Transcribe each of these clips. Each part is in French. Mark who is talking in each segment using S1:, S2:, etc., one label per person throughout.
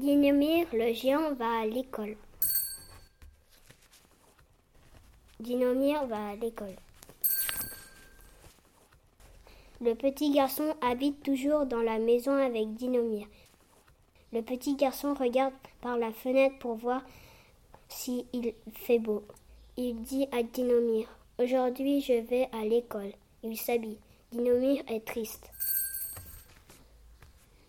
S1: Dinomir, le géant, va à l'école. Dinomir va à l'école. Le petit garçon habite toujours dans la maison avec Dinomir. Le petit garçon regarde par la fenêtre pour voir s'il fait beau. Il dit à Dinomir Aujourd'hui je vais à l'école. Il s'habille. Dinomir est triste.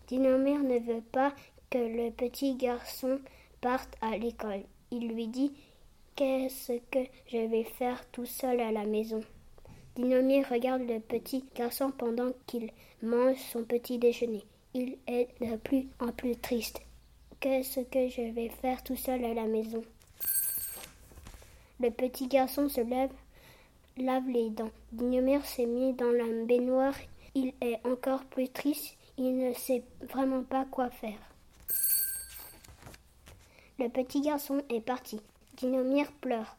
S1: Dinomir ne veut pas que le petit garçon parte à l'école. Il lui dit Qu'est-ce que je vais faire tout seul à la maison? Dinomir regarde le petit garçon pendant qu'il mange son petit déjeuner. Il est de plus en plus triste. Qu'est-ce que je vais faire tout seul à la maison? Le petit garçon se lève, lave les dents. Dinomir s'est mis dans la baignoire. Il est encore plus triste. Il ne sait vraiment pas quoi faire. Le petit garçon est parti. Dinomir pleure.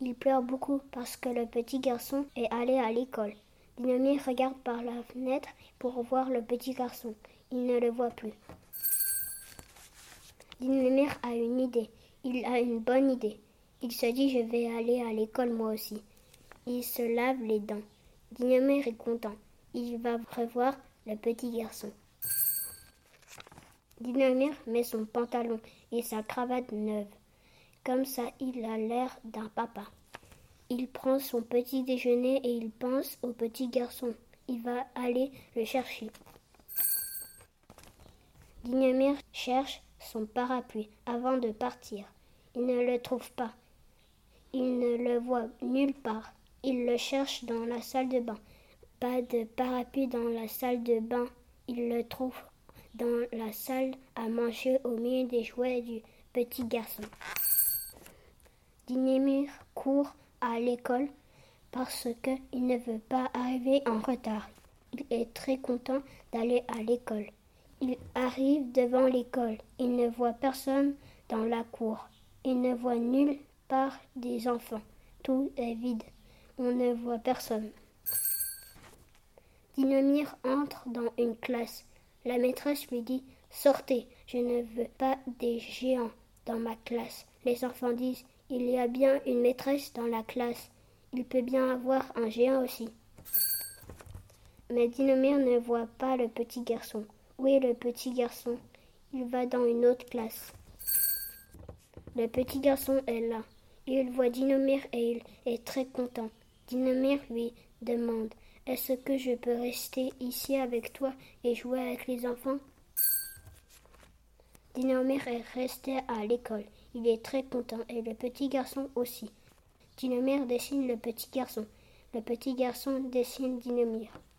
S1: Il pleure beaucoup parce que le petit garçon est allé à l'école. Dinomir regarde par la fenêtre pour voir le petit garçon. Il ne le voit plus. Dinomir a une idée. Il a une bonne idée. Il se dit je vais aller à l'école moi aussi. Il se lave les dents. Dinomir est content. Il va revoir le petit garçon. Dinomir met son pantalon et sa cravate neuve. Comme ça, il a l'air d'un papa. Il prend son petit déjeuner et il pense au petit garçon. Il va aller le chercher. Dinomir cherche son parapluie avant de partir. Il ne le trouve pas. Il ne le voit nulle part. Il le cherche dans la salle de bain. Pas de parapluie dans la salle de bain. Il le trouve dans la salle à manger au milieu des jouets du petit garçon. Dinemir court à l'école parce qu'il ne veut pas arriver en retard. Il est très content d'aller à l'école. Il arrive devant l'école. Il ne voit personne dans la cour. Il ne voit nulle part des enfants. Tout est vide. On ne voit personne. Dinomir entre dans une classe. La maîtresse lui dit Sortez, je ne veux pas des géants dans ma classe. Les enfants disent Il y a bien une maîtresse dans la classe. Il peut bien avoir un géant aussi. Mais Dinomir ne voit pas le petit garçon. Où est le petit garçon? Il va dans une autre classe. Le petit garçon est là. Il voit Dinomir et il est très content. Lui demande Est-ce que je peux rester ici avec toi et jouer avec les enfants? Dinomir est resté à l'école. Il est très content et le petit garçon aussi. Dinomir dessine le petit garçon. Le petit garçon dessine Dinomir.